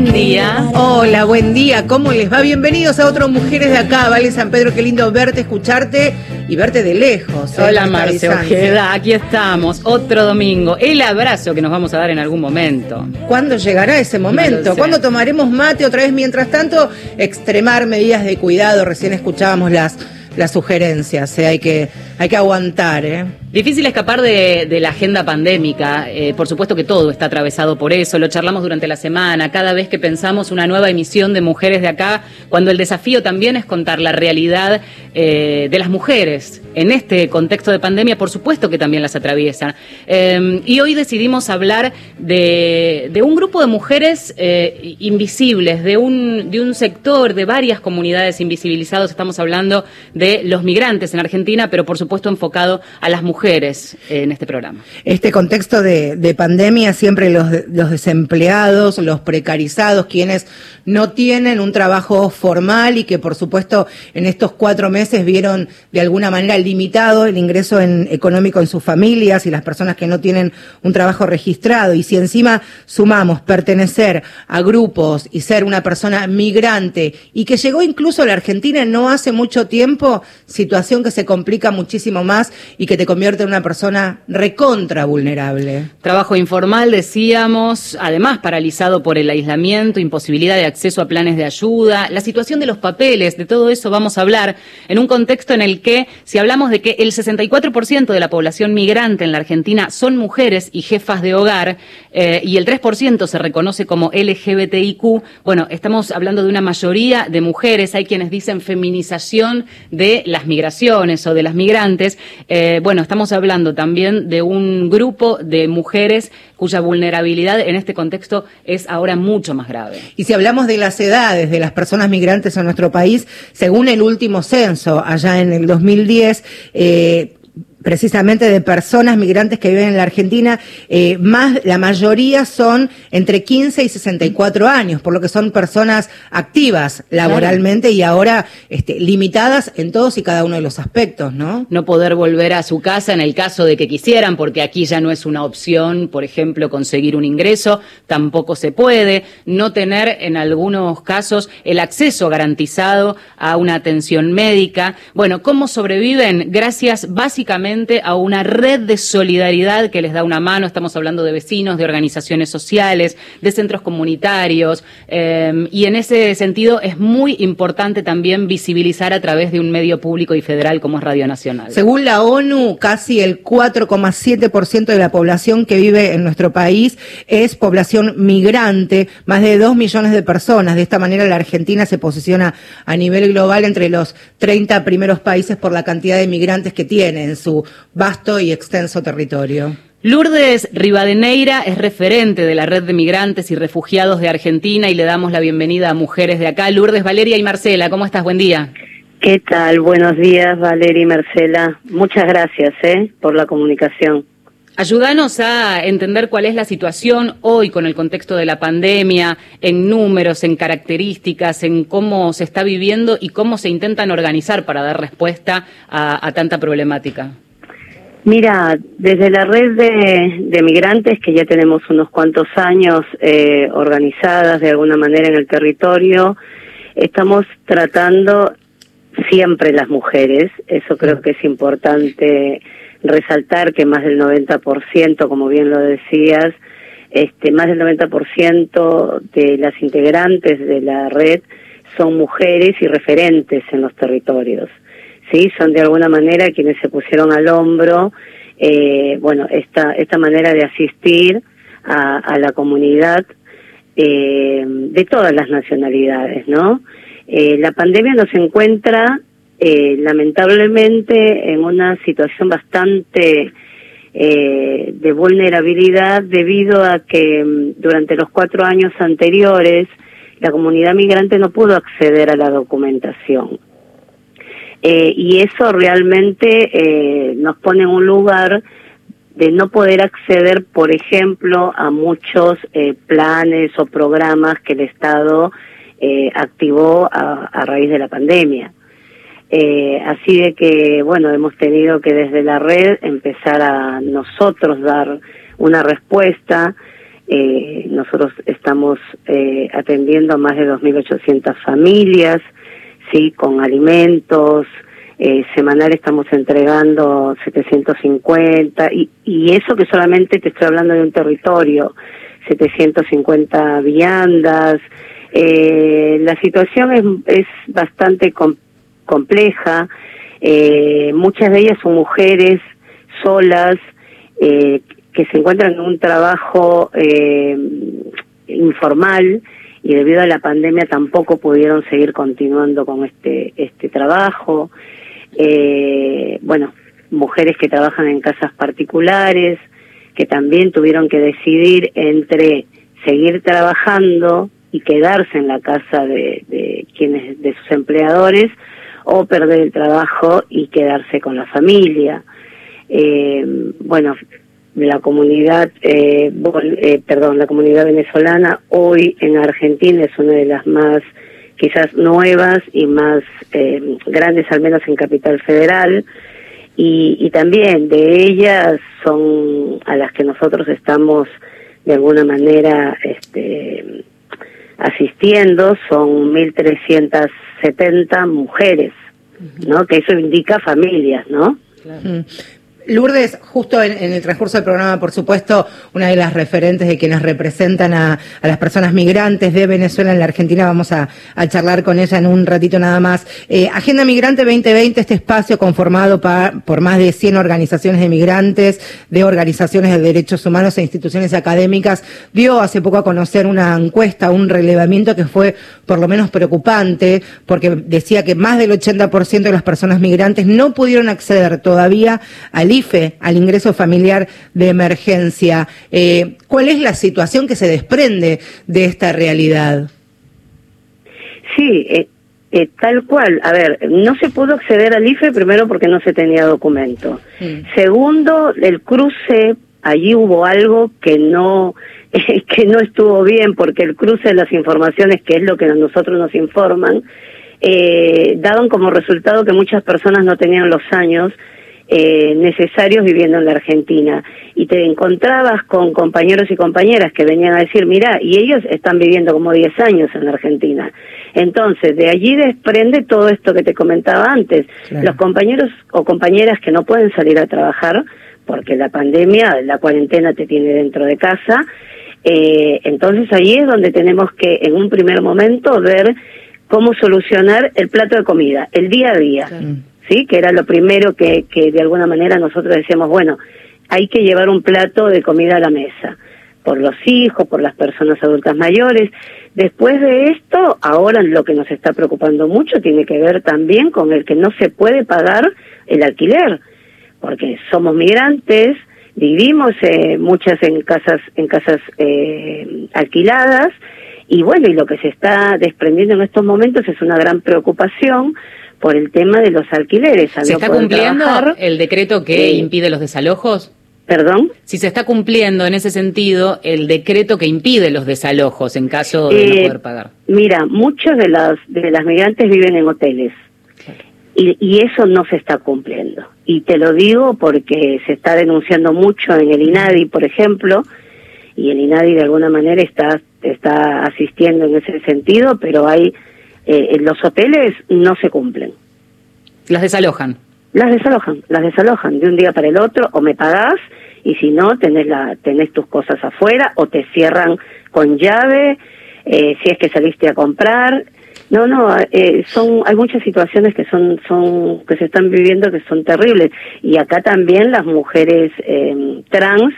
buen día. Hola, buen día. ¿Cómo les va? Bienvenidos a otros Mujeres de Acá. Vale, San Pedro, qué lindo verte, escucharte y verte de lejos. ¿eh? Hola, Marce Ojeda. Aquí estamos, otro domingo. El abrazo que nos vamos a dar en algún momento. ¿Cuándo llegará ese momento? ¿Cuándo tomaremos mate otra vez? Mientras tanto, extremar medidas de cuidado. Recién escuchábamos las las sugerencias, ¿eh? hay, que, hay que aguantar. ¿eh? Difícil escapar de, la agenda pandémica, eh, por supuesto que todo está atravesado por eso, lo charlamos durante la semana, cada vez que pensamos una nueva emisión de Mujeres de Acá, cuando el desafío también es contar la realidad eh, de las mujeres en este contexto de pandemia, por supuesto que también las atraviesan. y hoy decidimos hablar de, de un grupo de mujeres invisibles, de un, de un sector, de varias comunidades invisibilizados, estamos hablando de los migrantes en Argentina, pero por supuesto enfocado a las mujeres en este programa. Este contexto de, pandemia, siempre los, los desempleados, los precarizados, quienes no tienen un trabajo formal y que por supuesto en estos cuatro meses vieron de alguna manera limitado el ingreso en, económico en sus familias y las personas que no tienen un trabajo registrado. Y si encima sumamos pertenecer a grupos y ser una persona migrante y que llegó incluso a la Argentina no hace mucho tiempo, situación que se complica muchísimo más y que te convierte en una persona recontra vulnerable. Trabajo informal, decíamos, además paralizado por el aislamiento, imposibilidad de acceso a planes de ayuda, la situación de los papeles, de todo eso vamos a hablar en un contexto en el que, si hablamos de que el 64% de la población migrante en la Argentina son mujeres y jefas de hogar, eh, y el 3% se reconoce como LGBTIQ, bueno, estamos hablando de una mayoría de mujeres, hay quienes dicen feminización de las migraciones o de las migrantes, eh, bueno, estamos hablando también de un grupo de mujeres cuya vulnerabilidad en este contexto es ahora mucho más grave. Y si hablamos de las edades de las personas migrantes en nuestro país, según el último censo, allá en el 2010, eh, precisamente de personas migrantes que viven en la Argentina, eh, más la mayoría son entre 15 y 64 años, por lo que son personas activas laboralmente y ahora este, limitadas en todos y cada uno de los aspectos, ¿no? No poder volver a su casa en el caso de que quisieran, porque aquí ya no es una opción, por ejemplo, conseguir un ingreso, tampoco se puede, no tener en algunos casos el acceso garantizado a una atención médica. Bueno, ¿cómo sobreviven? Gracias básicamente a una red de solidaridad que les da una mano. Estamos hablando de vecinos, de organizaciones sociales, de centros comunitarios. Em, y en ese sentido es muy importante también visibilizar a través de un medio público y federal como es Radio Nacional. Según la ONU, casi el 4,7% de la población que vive en nuestro país es población migrante, más de 2 millones de personas. De esta manera la Argentina se posiciona a nivel global entre los 30 primeros países por la cantidad de migrantes que tiene en su vasto y extenso territorio. Lourdes Rivadeneira es referente de la red de migrantes y refugiados de Argentina y le damos la bienvenida a mujeres de acá. Lourdes, Valeria y Marcela, ¿cómo estás? Buen día. ¿Qué tal? Buenos días, Valeria y Marcela. Muchas gracias ¿eh? por la comunicación. Ayúdanos a entender cuál es la situación hoy con el contexto de la pandemia, en números, en características, en cómo se está viviendo y cómo se intentan organizar para dar respuesta a, tanta problemática. Mira, desde la red de, migrantes, que ya tenemos unos cuantos años eh, organizadas de alguna manera en el territorio, estamos tratando siempre las mujeres, eso creo que es importante resaltar que más del 90%, como bien lo decías, este, más del 90% de las integrantes de la red son mujeres y referentes en los territorios. Sí, son de alguna manera quienes se pusieron al hombro, eh, bueno, esta esta manera de asistir a, la comunidad eh, de todas las nacionalidades, ¿no? Eh, la pandemia nos encuentra eh, lamentablemente en una situación bastante eh, de vulnerabilidad debido a que mm, durante los cuatro años anteriores la comunidad migrante no pudo acceder a la documentación. Eh, y eso realmente eh, nos pone en un lugar de no poder acceder, por ejemplo, a muchos eh, planes o programas que el Estado eh, activó a, a raíz de la pandemia. Eh, así de que, bueno, hemos tenido que desde la red empezar a nosotros dar una respuesta Eh, nosotros estamos eh, atendiendo a más de 2.800 familias, sí, con alimentos. Eh, semanal estamos entregando 750 y, y eso que solamente te estoy hablando de un territorio, 750 viandas. Eh, la situación es, es bastante compleja. Eh, muchas de ellas son mujeres solas eh, que se encuentran en un trabajo eh, informal y debido a la pandemia tampoco pudieron seguir continuando con este este trabajo. Eh, bueno, mujeres que trabajan en casas particulares, que también tuvieron que decidir entre seguir trabajando y quedarse en la casa de, de quienes de sus empleadores o perder el trabajo y quedarse con la familia. Eh, bueno, la comunidad, eh, eh, perdón, la comunidad venezolana hoy en Argentina es una de las más quizás nuevas y más eh, grandes, al menos en Capital Federal, y, y también de ellas son a las que nosotros estamos de alguna manera este, asistiendo, son 1.370 mujeres, ¿no? Que eso indica familias, ¿no? Claro. Lourdes, justo en, el transcurso del programa, por supuesto, una de las referentes de quienes representan a, las personas migrantes de Venezuela en la Argentina, vamos a, a charlar con ella en un ratito nada más. Eh, Agenda Migrante 2020, este espacio conformado por más de 100 organizaciones de migrantes, de organizaciones de derechos humanos e instituciones académicas, dio hace poco a conocer una encuesta, un relevamiento que fue por lo menos preocupante, porque decía que más del 80% de las personas migrantes no pudieron acceder todavía al IFE, al ingreso familiar de emergencia. Eh, ¿Cuál es la situación que se desprende de esta realidad? Sí, eh, eh, tal cual. A ver, no se pudo acceder al IFE primero porque no se tenía documento. Segundo, el cruce, allí hubo algo que no que no estuvo bien porque el cruce de las informaciones, que es lo que a nosotros nos informan, eh, daban como resultado que muchas personas no tenían los años eh, necesarios viviendo en la Argentina. Y te encontrabas con compañeros y compañeras que venían a decir, mira, y ellos están viviendo como 10 años en la Argentina. Entonces, de allí desprende todo esto que te comentaba antes. Claro. Los compañeros o compañeras que no pueden salir a trabajar, porque la pandemia, la cuarentena te tiene dentro de casa, eh, entonces allí es donde tenemos que, en un primer momento, ver cómo solucionar el plato de comida, el día a día. Claro. ¿Sí? Que era lo primero que, que de alguna manera nosotros decíamos, bueno, hay que llevar un plato de comida a la mesa, por los hijos, por las personas adultas mayores. Después de esto, ahora lo que nos está preocupando mucho tiene que ver también con el que no se puede pagar el alquiler, porque somos migrantes, vivimos eh, muchas en casas en casas eh, alquiladas y bueno y lo que se está desprendiendo en estos momentos es una gran preocupación por el tema de los alquileres. ¿Se está cumpliendo trabajar, el decreto que eh, impide los desalojos? ¿Perdón? Si se está cumpliendo en ese sentido el decreto que impide los desalojos en caso de eh, no poder pagar. Mira, muchos de las, de las migrantes viven en hoteles. Y, y, eso no se está cumpliendo. Y te lo digo porque se está denunciando mucho en el INADI, por ejemplo, y el INADI de alguna manera está, está asistiendo en ese sentido, pero hay eh, los hoteles no se cumplen. ¿Las desalojan? Las desalojan, las desalojan de un día para el otro, o me pagás, y si no, tenés, la, tenés tus cosas afuera, o te cierran con llave, eh, si es que saliste a comprar. No, no, eh, son, hay muchas situaciones que son, son, que se están viviendo que son terribles. Y acá también las mujeres eh, trans,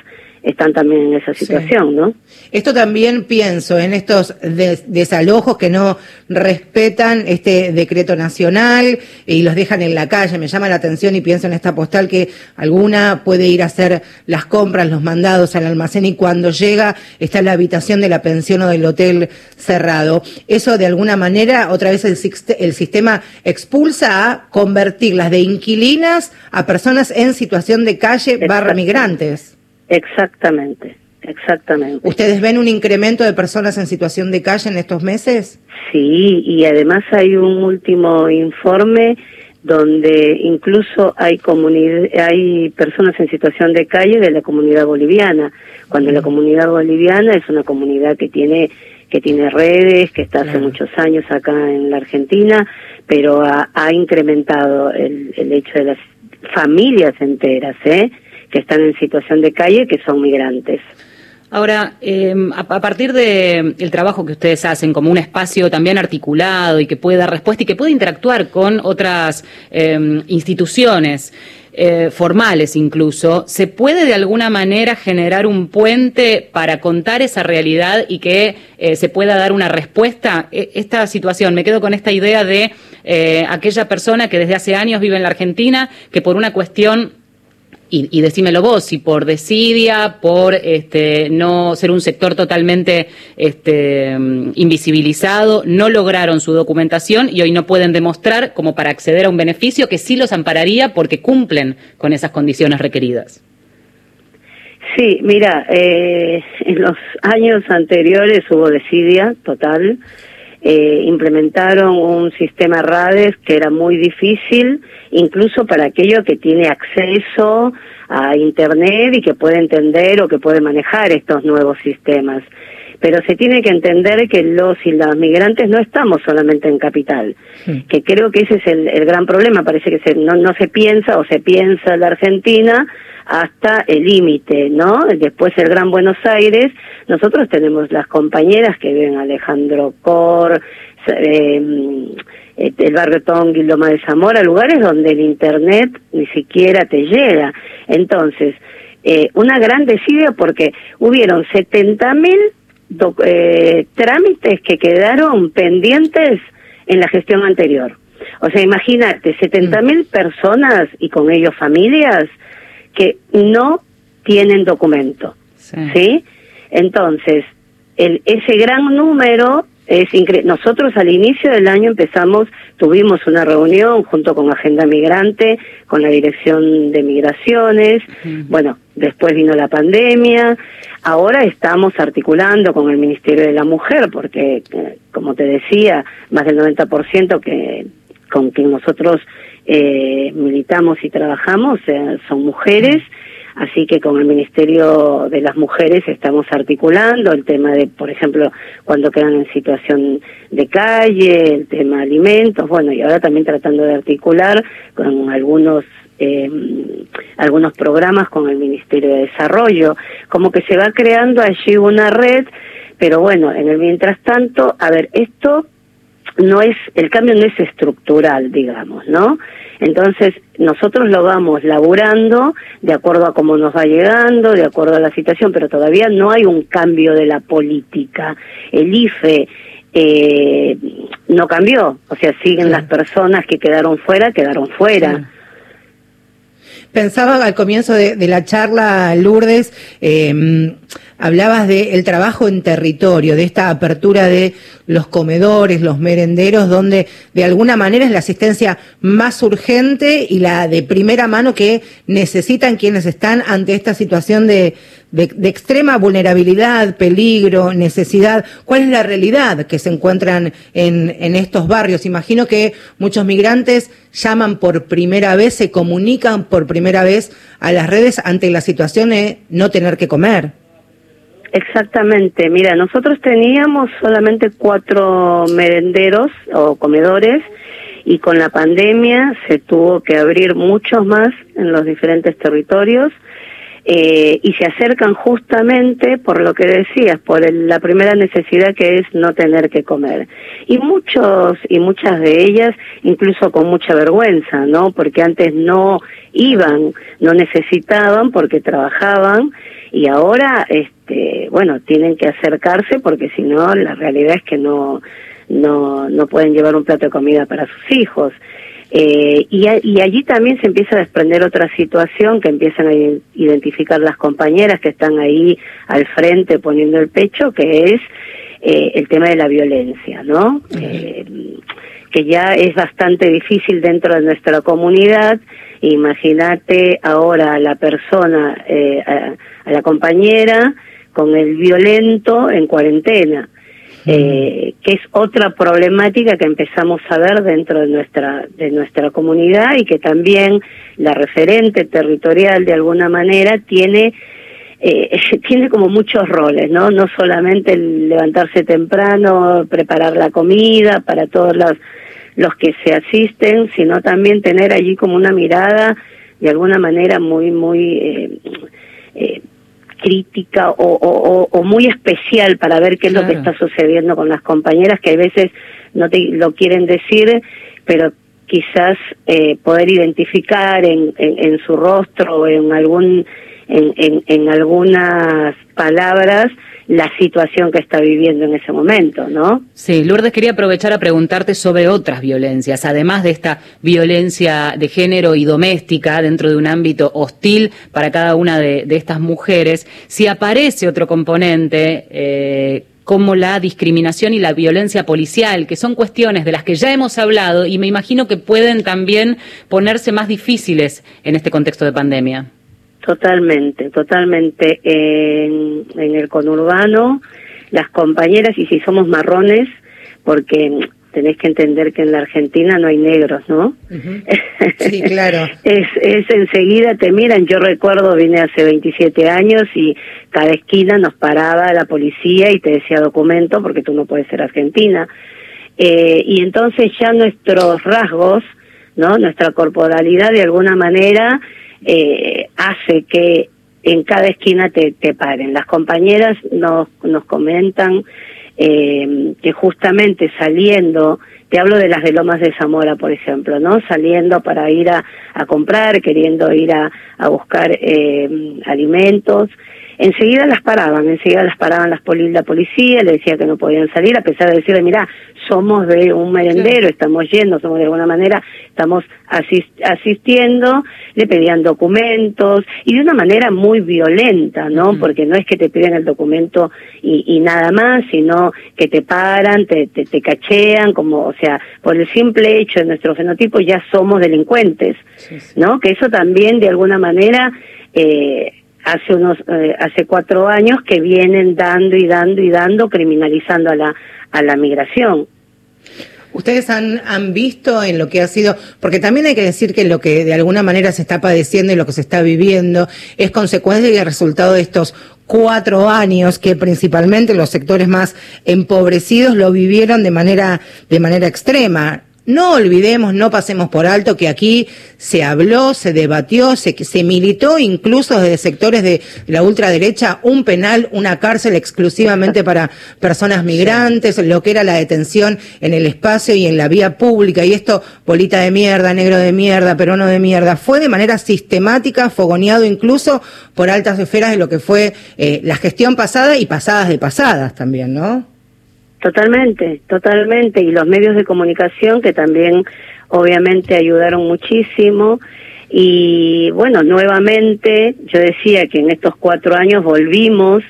están también en esa situación, sí. ¿no? Esto también pienso en estos des desalojos que no respetan este decreto nacional y los dejan en la calle. Me llama la atención y pienso en esta postal que alguna puede ir a hacer las compras, los mandados al almacén y cuando llega está en la habitación de la pensión o del hotel cerrado. Eso de alguna manera, otra vez el, el sistema expulsa a convertirlas de inquilinas a personas en situación de calle barra migrantes. Exactamente, exactamente. ¿Ustedes ven un incremento de personas en situación de calle en estos meses? Sí, y además hay un último informe donde incluso hay hay personas en situación de calle de la comunidad boliviana, cuando la comunidad boliviana es una comunidad que tiene que tiene redes, que está hace muchos años acá en la Argentina, pero ha, incrementado el, el hecho de las familias enteras, ¿eh? Que están en situación de calle, que son migrantes. Ahora, em, a, partir del el trabajo que ustedes hacen como un espacio también articulado y que puede dar respuesta y que puede interactuar con otras em, instituciones, eh, formales incluso, ¿se puede de alguna manera generar un puente para contar esa realidad y que eh, se pueda dar una respuesta? E, esta situación, me quedo con esta idea de eh, aquella persona que desde hace años vive en la Argentina, que por una cuestión y, y, decímelo vos, si por desidia, por este, no ser un sector totalmente este, invisibilizado, no lograron su documentación y hoy no pueden demostrar como para acceder a un beneficio que sí los ampararía porque cumplen con esas condiciones requeridas. Sí, mira, eh, en los años anteriores hubo desidia total eh, implementaron un sistema RADES que era muy difícil, incluso para aquello que tiene acceso a Internet y que puede entender o que puede manejar estos nuevos sistemas. Pero se tiene que entender que los y las migrantes no estamos solamente en capital, que creo que ese es el, gran problema. Parece que se, no, no se piensa o se piensa la Argentina hasta el límite, ¿no? Después el Gran Buenos Aires, nosotros tenemos las compañeras que viven Alejandro Cor, eh, el barrio Tongui, Loma de Zamora, lugares donde el Internet ni siquiera te llega. Entonces, eh, una gran desidia porque hubieron 70 mil eh, trámites que quedaron pendientes en la gestión anterior. O sea, imagínate, 70 mil personas y con ellos familias que no tienen documento. Sí. Entonces, el, ese gran número es increíble. Nosotros al inicio del año empezamos, tuvimos una reunión junto con Agenda Migrante, con la Dirección de Migraciones. Bueno, después vino la pandemia. Ahora estamos articulando con el Ministerio de la Mujer, porque, eh, como te decía, más del 90% que con quien nosotros eh, militamos y trabajamos eh, son mujeres, así que con el Ministerio de las Mujeres estamos articulando el tema de, por ejemplo, cuando quedan en situación de calle, el tema alimentos, bueno, y ahora también tratando de articular con algunos eh, algunos programas con el Ministerio de Desarrollo, como que se va creando allí una red, pero bueno, en el mientras tanto, a ver, esto no es, el cambio no es estructural, digamos, ¿no? Entonces, nosotros lo vamos laburando de acuerdo a cómo nos va llegando, de acuerdo a la situación, pero todavía no hay un cambio de la política. El IFE eh, no cambió, o sea, siguen las personas que quedaron fuera, quedaron fuera. Pensaba al comienzo de, la charla, Lourdes, eh, hablabas del el trabajo en territorio, de esta apertura de los comedores, los merenderos, donde de alguna manera es la asistencia más urgente y la de primera mano que necesitan quienes están ante esta situación de, de, extrema vulnerabilidad, peligro, necesidad. ¿Cuál es la realidad que se encuentran en, en estos barrios? Imagino que muchos migrantes llaman por primera vez, se comunican por primera vez a las redes ante la situación de no tener que comer. Exactamente, mira, nosotros teníamos solamente cuatro merenderos o comedores y con la pandemia se tuvo que abrir muchos más en los diferentes territorios eh, y se acercan justamente por lo que decías, por la primera necesidad que es no tener que comer. Y muchos y muchas de ellas incluso con mucha vergüenza, ¿no? Porque antes no iban, no necesitaban porque trabajaban y ahora este bueno tienen que acercarse porque si no la realidad es que no no no pueden llevar un plato de comida para sus hijos eh, y, y allí también se empieza a desprender otra situación que empiezan a identificar las compañeras que están ahí al frente poniendo el pecho que es eh, el tema de la violencia no eh, que ya es bastante difícil dentro de nuestra comunidad. Imagínate ahora a la persona eh, a la compañera con el violento en cuarentena. Eh, que es otra problemática que empezamos a ver dentro de nuestra de nuestra comunidad y que también la referente territorial de alguna manera tiene eh, tiene como muchos roles, ¿no? No solamente el levantarse temprano, preparar la comida para todos los, los que se asisten, sino también tener allí como una mirada de alguna manera muy, muy eh, eh, crítica o, o, muy especial para ver qué es lo que está sucediendo con las compañeras que a veces no te lo quieren decir, pero quizás eh, poder identificar en, en, su rostro o en algún en, en, en algunas palabras la situación que está viviendo en ese momento, ¿no? Sí, Lourdes quería aprovechar a preguntarte sobre otras violencias, además de esta violencia de género y doméstica dentro de un ámbito hostil para cada una de, estas mujeres, si aparece otro componente eh, como la discriminación y la violencia policial, que son cuestiones de las que ya hemos hablado y me imagino que pueden también ponerse más difíciles en este contexto de pandemia. Totalmente, totalmente. En, en el conurbano, las compañeras, y si somos marrones, porque tenés que entender que en la Argentina no hay negros, ¿no? Sí, claro. es, es enseguida te miran. Yo recuerdo, vine hace 27 años y cada esquina nos paraba la policía y te decía documento porque tú no puedes ser argentina. Eh, y entonces ya nuestros rasgos, ¿no? Nuestra corporalidad de alguna manera eh, hace que en cada esquina te, te paren. Las compañeras nos, nos comentan eh, que justamente saliendo, te hablo de las de Lomas de Zamora, por ejemplo, ¿no? Saliendo para ir a, a comprar, queriendo ir a, a buscar eh, alimentos, enseguida las paraban, enseguida las paraban las la policía, le decía que no podían salir, a pesar de decirle, mira, somos de un merendero, estamos yendo, somos de alguna manera, estamos asistiendo, le pedían documentos y de una manera muy violenta, ¿no? Porque no es que te piden el documento y, nada más, sino que te paran, te, te, cachean, como, o sea, por el simple hecho de nuestro fenotipo ya somos delincuentes, ¿no? Que eso también de alguna manera... Eh, hace unos eh, hace cuatro años que vienen dando y dando y dando criminalizando a la a la migración Ustedes han, han visto en lo que ha sido, porque también hay que decir que lo que de alguna manera se está padeciendo y lo que se está viviendo es consecuencia y el resultado de estos cuatro años que principalmente los sectores más empobrecidos lo vivieron de manera, de manera extrema. No olvidemos, no pasemos por alto que aquí se habló, se debatió, se, se militó incluso desde sectores de la ultraderecha un penal, una cárcel exclusivamente para personas migrantes, lo que era la detención en el espacio y en la vía pública. Y esto, bolita de mierda, negro de mierda, peruano de mierda, fue de manera sistemática, fogoneado incluso por altas esferas de lo que fue eh, la gestión pasada y pasadas de pasadas también, ¿no? Totalmente, totalmente. Y los medios de comunicación que también obviamente ayudaron muchísimo. Y bueno, nuevamente yo decía que en estos cuatro años volvimos,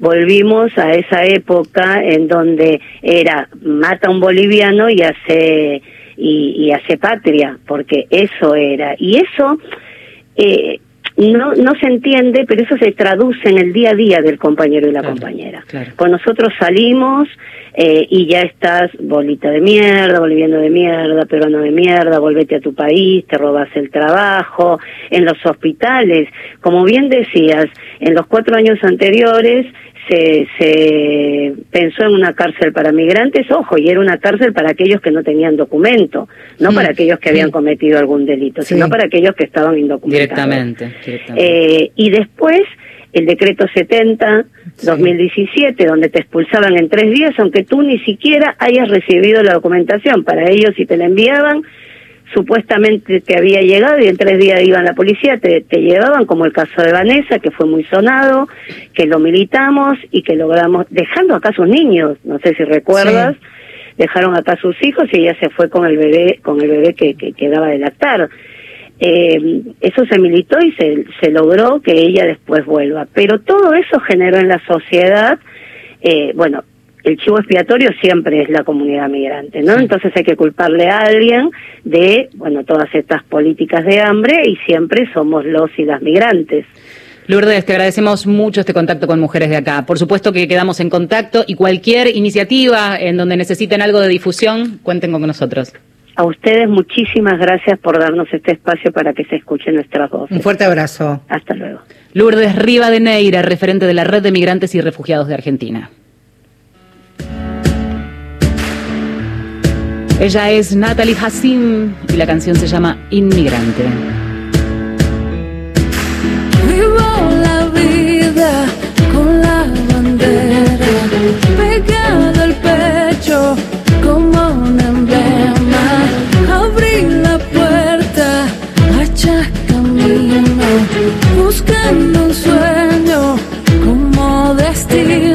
volvimos a esa época en donde era mata a un boliviano y hace, y, y hace patria, porque eso era. Y eso, eh, no, no se entiende, pero eso se traduce en el día a día del compañero y la compañera. Pues nosotros salimos eh, y ya estás bolita de mierda, boliviano de mierda, peruano de mierda, volvete a tu país, te robas el trabajo, en los hospitales. Como bien decías, en los cuatro años anteriores se, se pensó en una cárcel para migrantes, ojo, y era una cárcel para aquellos que no tenían documento, no para aquellos que habían cometido algún delito, sino para aquellos que estaban indocumentados. Directamente. Eh, y después el decreto 70 2017 donde te expulsaban en tres días aunque tú ni siquiera hayas recibido la documentación para ellos si te la enviaban supuestamente te había llegado y en tres días iban la policía, te, te llevaban, como el caso de Vanessa, que fue muy sonado, que lo militamos y que logramos, dejando acá a sus niños, no sé si recuerdas, dejaron acá a sus hijos y ella se fue con el bebé, con el bebé que, que quedaba de lactar. Eh, eso se militó y se, se logró que ella después vuelva. Pero todo eso generó en la sociedad, eh, bueno, el chivo expiatorio siempre es la comunidad migrante, ¿no? Entonces hay que culparle a alguien de, bueno, todas estas políticas de hambre y siempre somos los y las migrantes. Lourdes, te agradecemos mucho este contacto con Mujeres de Acá. Por supuesto que quedamos en contacto y cualquier iniciativa en donde necesiten algo de difusión, cuenten con nosotros. A ustedes muchísimas gracias por darnos este espacio para que se escuchen nuestras voces. Un fuerte abrazo. Hasta luego. Lourdes Rivadeneira, referente de la Red de Migrantes y Refugiados de Argentina. Ella es Natalie Hassim y la canción se llama Inmigrante. Vivo la vida con la bandera pegada al pecho como un emblema. Abrí la puerta, hacha camino, buscando un sueño como destino.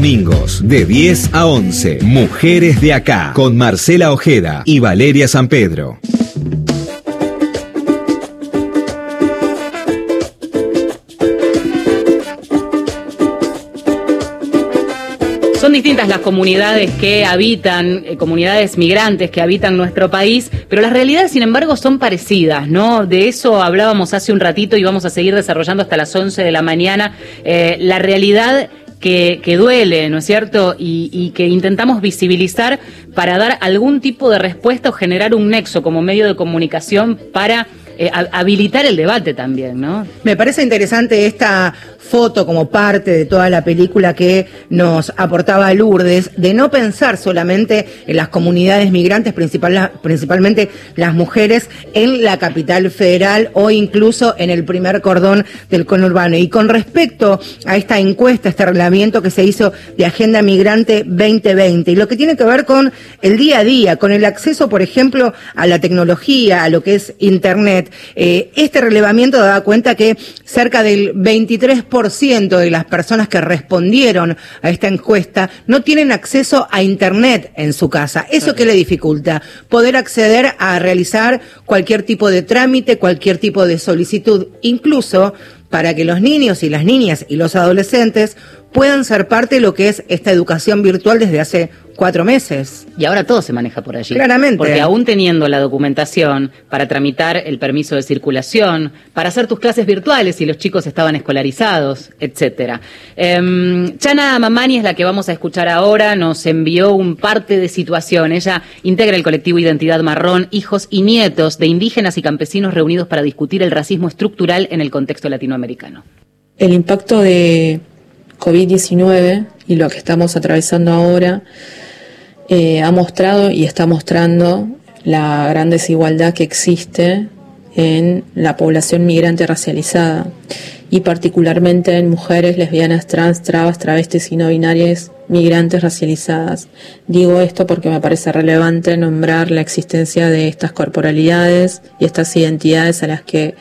Domingos de 10 a 11. Mujeres de acá. Con Marcela Ojeda y Valeria San Pedro. Son distintas las comunidades que habitan, eh, comunidades migrantes que habitan nuestro país, pero las realidades, sin embargo, son parecidas, ¿no? De eso hablábamos hace un ratito y vamos a seguir desarrollando hasta las 11 de la mañana. Eh, la realidad que, que, duele, ¿no es cierto? Y, y, que intentamos visibilizar para dar algún tipo de respuesta o generar un nexo como medio de comunicación para eh, habilitar el debate también, ¿no? Me parece interesante esta foto como parte de toda la película que nos aportaba Lourdes, de no pensar solamente en las comunidades migrantes, principal, principalmente las mujeres, en la capital federal o incluso en el primer cordón del conurbano. Y con respecto a esta encuesta, este reglamento que se hizo de Agenda Migrante 2020, y lo que tiene que ver con el día a día, con el acceso, por ejemplo, a la tecnología, a lo que es Internet, eh, este relevamiento da cuenta que cerca del 23% de las personas que respondieron a esta encuesta no tienen acceso a Internet en su casa. ¿Eso qué le dificulta? Poder acceder a realizar cualquier tipo de trámite, cualquier tipo de solicitud, incluso para que los niños y las niñas y los adolescentes puedan ser parte de lo que es esta educación virtual desde hace cuatro meses. Y ahora todo se maneja por allí. Claramente. Porque aún teniendo la documentación para tramitar el permiso de circulación, para hacer tus clases virtuales si los chicos estaban escolarizados, etcétera. Em, Chana Mamani es la que vamos a escuchar ahora, nos envió un parte de situación. Ella integra el colectivo Identidad Marrón, hijos y nietos de indígenas y campesinos reunidos para discutir el racismo estructural en el contexto latinoamericano. El impacto de COVID-19 y lo que estamos atravesando ahora eh, ha mostrado y está mostrando la gran desigualdad que existe en la población migrante racializada y particularmente en mujeres lesbianas, trans, trabas, travestis y no binarias migrantes racializadas. Digo esto porque me parece relevante nombrar la existencia de estas corporalidades y estas identidades a las que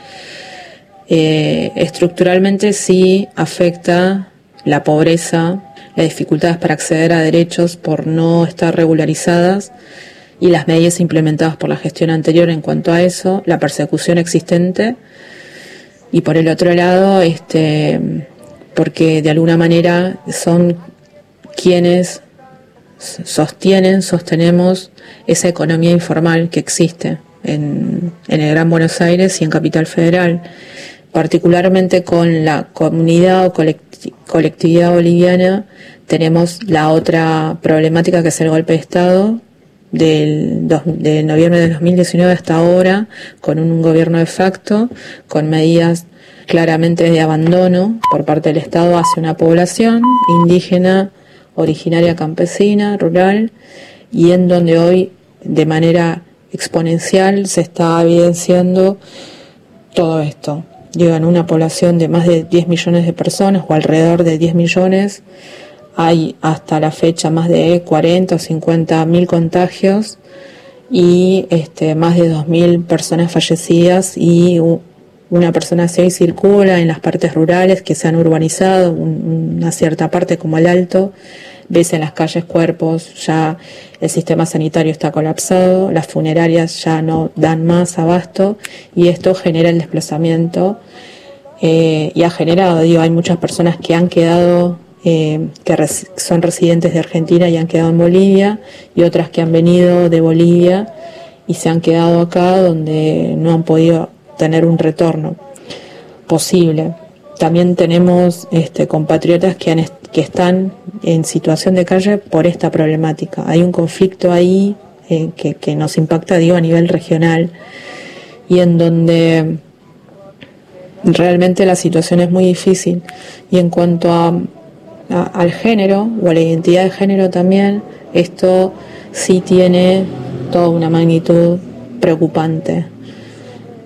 eh, estructuralmente sí afecta la pobreza, las dificultades para acceder a derechos por no estar regularizadas y las medidas implementadas por la gestión anterior en cuanto a eso, la persecución existente. Y por el otro lado, este, porque de alguna manera son quienes sostienen, sostenemos esa economía informal que existe en, en el Gran Buenos Aires y en Capital Federal particularmente con la comunidad o colectividad boliviana, tenemos la otra problemática que es el golpe de Estado del de noviembre de 2019 hasta ahora, con un gobierno de facto, con medidas claramente de abandono por parte del Estado hacia una población indígena, originaria campesina, rural, y en donde hoy de manera exponencial se está evidenciando todo esto llegan una población de más de 10 millones de personas o alrededor de 10 millones. Hay hasta la fecha más de 40 o 50 mil contagios y este, más de 2.000 personas fallecidas y una persona así circula en las partes rurales que se han urbanizado, una cierta parte como el Alto, ves en las calles cuerpos, ya el sistema sanitario está colapsado, las funerarias ya no dan más abasto y esto genera el desplazamiento eh, y ha generado, digo, hay muchas personas que han quedado, eh, que son residentes de Argentina y han quedado en Bolivia y otras que han venido de Bolivia y se han quedado acá donde no han podido tener un retorno posible. También tenemos este, compatriotas que han, que están en situación de calle por esta problemática. Hay un conflicto ahí eh, que, nos impacta, digo, a nivel regional y en donde realmente la situación es muy difícil. Y en cuanto a, al género o a la identidad de género también, esto sí tiene toda una magnitud preocupante.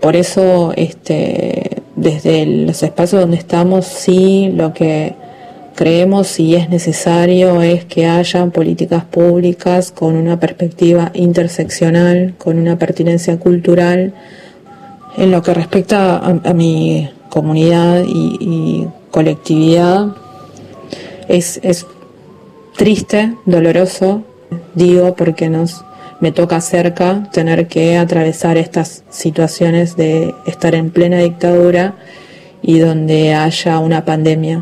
Por eso, este, desde los espacios donde estamos, sí lo que creemos y es necesario es que haya políticas públicas con una perspectiva interseccional, con una pertinencia cultural. En lo que respecta a, mi comunidad y, colectividad, es, es triste, doloroso, digo, porque nos me toca cerca tener que atravesar estas situaciones de estar en plena dictadura y donde haya una pandemia.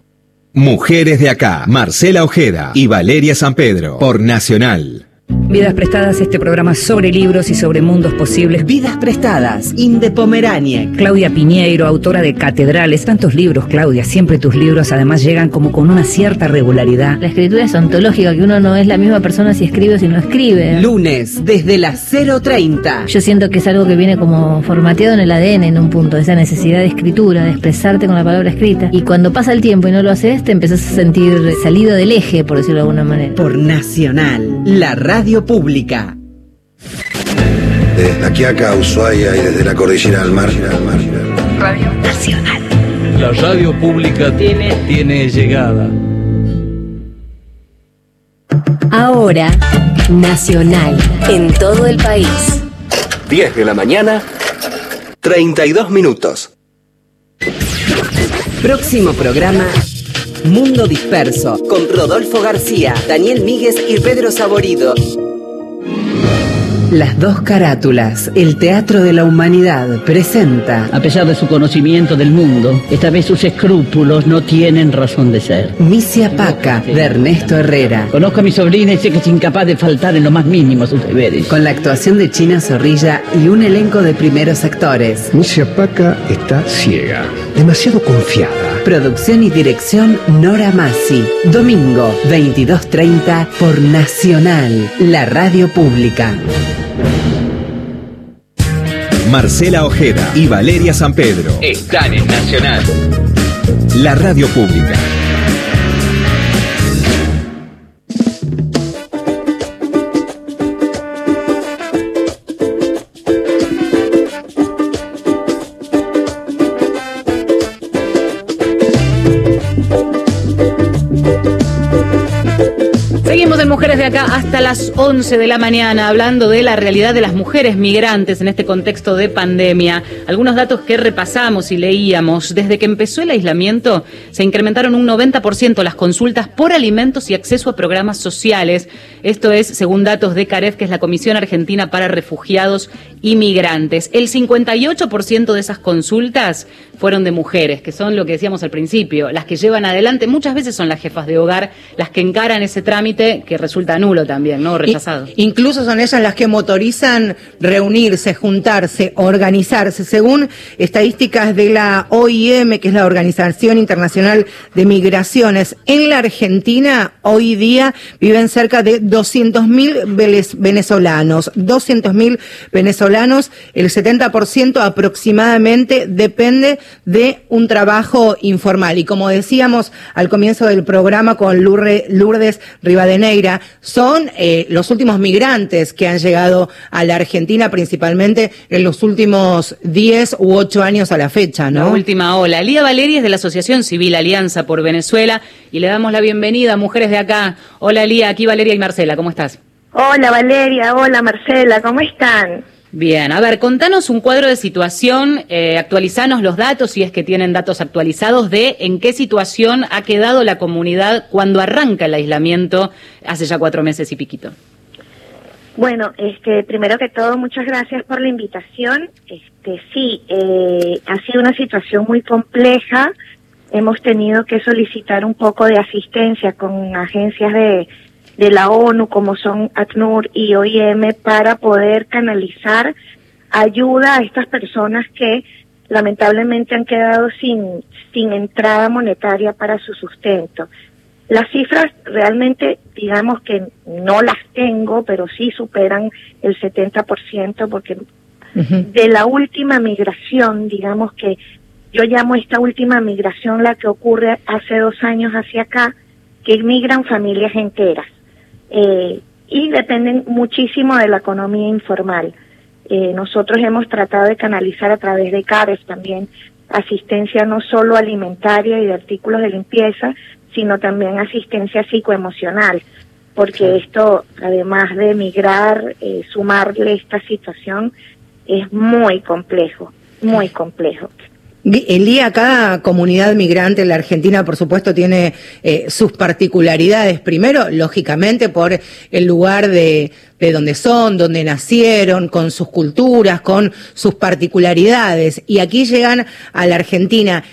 Mujeres de acá, Marcela Ojeda y Valeria San Pedro, por Nacional. Vidas Prestadas, este programa sobre libros y sobre mundos posibles. Vidas Prestadas, Inde Pomeraniec. Claudia Piñeiro, autora de Catedrales. Tantos libros, Claudia. Siempre tus libros además llegan como con una cierta regularidad. La escritura es ontológica, que uno no es la misma persona si escribe o si no escribe. Lunes, desde las 0.30. Yo siento que es algo que viene como formateado en el ADN en un punto, esa necesidad de escritura, de expresarte con la palabra escrita. Y cuando pasa el tiempo y no lo haces, te empezás a sentir salido del eje, por decirlo de alguna manera. Por Nacional, la radio pública. Desde La Quiaca, Ushuaia y desde la cordillera al mar. Radio Nacional. La radio pública tiene, tiene llegada. Ahora, Nacional, en todo el país. 10 de la mañana, 32 minutos. Próximo programa Mundo Disperso con Rodolfo García, Daniel Míguez y Pedro Saborido. Las dos carátulas, el Teatro de la Humanidad, presenta. A pesar de su conocimiento del mundo, esta vez sus escrúpulos no tienen razón de ser. Misia Paca, de Ernesto Herrera. Conozco a mi sobrina y sé que es incapaz de faltar en lo más mínimo a sus deberes. Con la actuación de China Zorrilla y un elenco de primeros actores. Misia Paca está ciega, demasiado confiada. Producción y dirección Nora Massi. Domingo, 22.30 por Nacional, la radio pública. Marcela Ojeda y Valeria San Pedro están en Nacional, la radio pública. Hasta las 11 de la mañana hablando de la realidad de las mujeres migrantes en este contexto de pandemia. Algunos datos que repasamos y leíamos. Desde que empezó el aislamiento se incrementaron un 90% las consultas por alimentos y acceso a programas sociales. Esto es según datos de CAREF, que es la Comisión Argentina para Refugiados y Migrantes. El 58% de esas consultas fueron de mujeres, que son lo que decíamos al principio, las que llevan adelante, muchas veces son las jefas de hogar, las que encaran ese trámite que resulta nulo también, ¿no? Rechazado. I- incluso son ellas las que motorizan reunirse, juntarse, organizarse. Según estadísticas de la OIM, que es la Organización Internacional de Migraciones, en la Argentina hoy día viven cerca de 200.000 venezolanos. 200.000 venezolanos, el 70% aproximadamente depende de un trabajo informal. Y como decíamos al comienzo del programa con Lourdes Rivadeneira, son eh, los últimos migrantes que han llegado a la Argentina, principalmente en los últimos 10 u 8 años a la fecha, La ¿no? última ola. Lía Valeria es de la Asociación Civil Alianza por Venezuela y le damos la bienvenida a Mujeres de Acá. Hola Lía, aquí Valeria y Marcela, ¿cómo estás? Hola Valeria, hola Marcela, ¿cómo están? Bien, a ver, contanos un cuadro de situación, eh, actualizanos los datos, si es que tienen datos actualizados, de en qué situación ha quedado la comunidad cuando arranca el aislamiento hace ya cuatro meses y piquito. Bueno, este, primero que todo, muchas gracias por la invitación. Este, sí, eh, ha sido una situación muy compleja. Hemos tenido que solicitar un poco de asistencia con agencias de, de la ONU, como son ACNUR y OIM, para poder canalizar ayuda a estas personas que lamentablemente han quedado sin, sin entrada monetaria para su sustento. Las cifras realmente, digamos que no las tengo, pero sí superan el 70%, porque de la última migración, digamos que yo llamo esta última migración la que ocurre hace dos años hacia acá, que migran familias enteras eh, y dependen muchísimo de la economía informal. Eh, nosotros hemos tratado de canalizar a través de CARES también asistencia no solo alimentaria y de artículos de limpieza, sino también asistencia psicoemocional, porque esto, además de migrar, eh, sumarle esta situación, es muy complejo, muy complejo. Elía, cada comunidad migrante en la Argentina, por supuesto, tiene eh, sus particularidades. Primero, lógicamente, por el lugar de, de donde son, donde nacieron, con sus culturas, con sus particularidades. Y aquí llegan a la Argentina.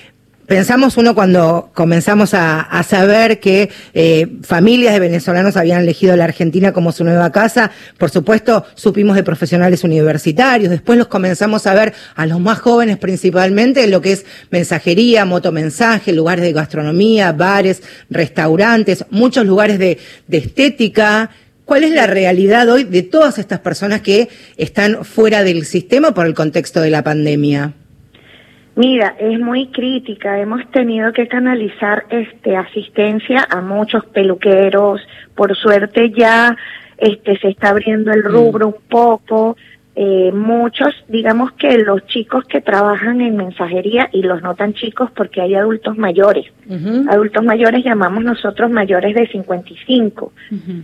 Pensamos uno cuando comenzamos a, a saber que eh, familias de venezolanos habían elegido la Argentina como su nueva casa, por supuesto supimos de profesionales universitarios, después los comenzamos a ver a los más jóvenes principalmente en lo que es mensajería, motomensaje, lugares de gastronomía, bares, restaurantes, muchos lugares de, de estética. ¿Cuál es la realidad hoy de todas estas personas que están fuera del sistema por el contexto de la pandemia? Mira, es muy crítica. Hemos tenido que canalizar este asistencia a muchos peluqueros. Por suerte ya este se está abriendo el rubro un poco. Eh, muchos, digamos que los chicos que trabajan en mensajería y los no tan chicos porque hay adultos mayores. Adultos mayores llamamos nosotros mayores de 55,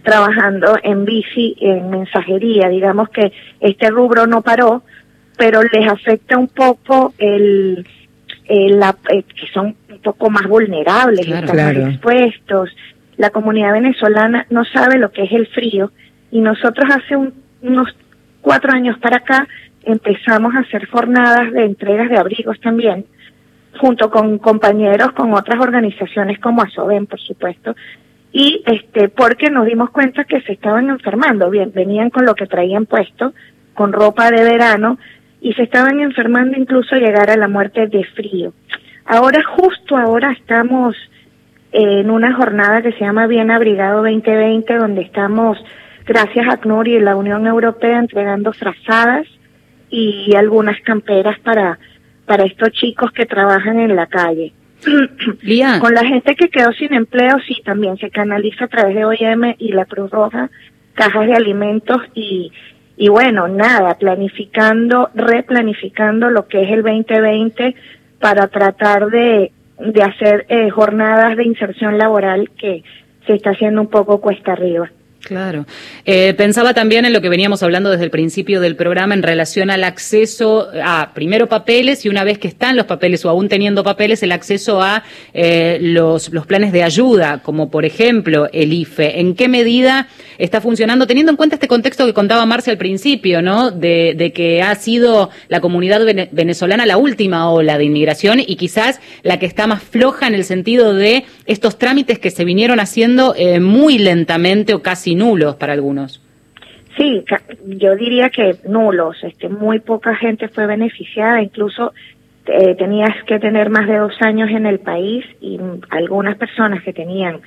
trabajando en bici, en mensajería. Digamos que este rubro no paró, pero les afecta un poco el, el la, eh, que son un poco más vulnerables, Claro. están más expuestos. La comunidad venezolana no sabe lo que es el frío y nosotros hace un- unos cuatro años para acá empezamos a hacer jornadas de entregas de abrigos también, junto con compañeros con otras organizaciones como ASOBEN, por supuesto, y este porque nos dimos cuenta que se estaban enfermando, bien, venían con lo que traían puesto, con ropa de verano, y se estaban enfermando incluso llegar a la muerte de frío. Ahora, justo ahora estamos en una jornada que se llama Bien Abrigado 2020, donde estamos, gracias a ACNUR y la Unión Europea, entregando frazadas y algunas camperas para, para estos chicos que trabajan en la calle. Con la gente que quedó sin empleo, sí, también se canaliza a través de OIM y la Cruz Roja, cajas de alimentos y, y bueno, nada, planificando, replanificando lo que es el 2020 para tratar de de hacer eh, jornadas de inserción laboral que se está haciendo un poco cuesta arriba. Claro. Eh, pensaba también en lo que veníamos hablando desde el principio del programa en relación al acceso a, primero, papeles y una vez que están los papeles o aún teniendo papeles, el acceso a eh, los, los planes de ayuda, como por ejemplo el IFE. ¿En qué medida está funcionando, teniendo en cuenta este contexto que contaba Marcia al principio, ¿no? De, de que ha sido la comunidad venezolana la última ola de inmigración y quizás la que está más floja en el sentido de estos trámites que se vinieron haciendo eh, muy lentamente o casi nulos para algunos. Sí, yo diría que nulos, este, muy poca gente fue beneficiada, incluso eh, tenías que tener más de dos años en el país y algunas personas que tenían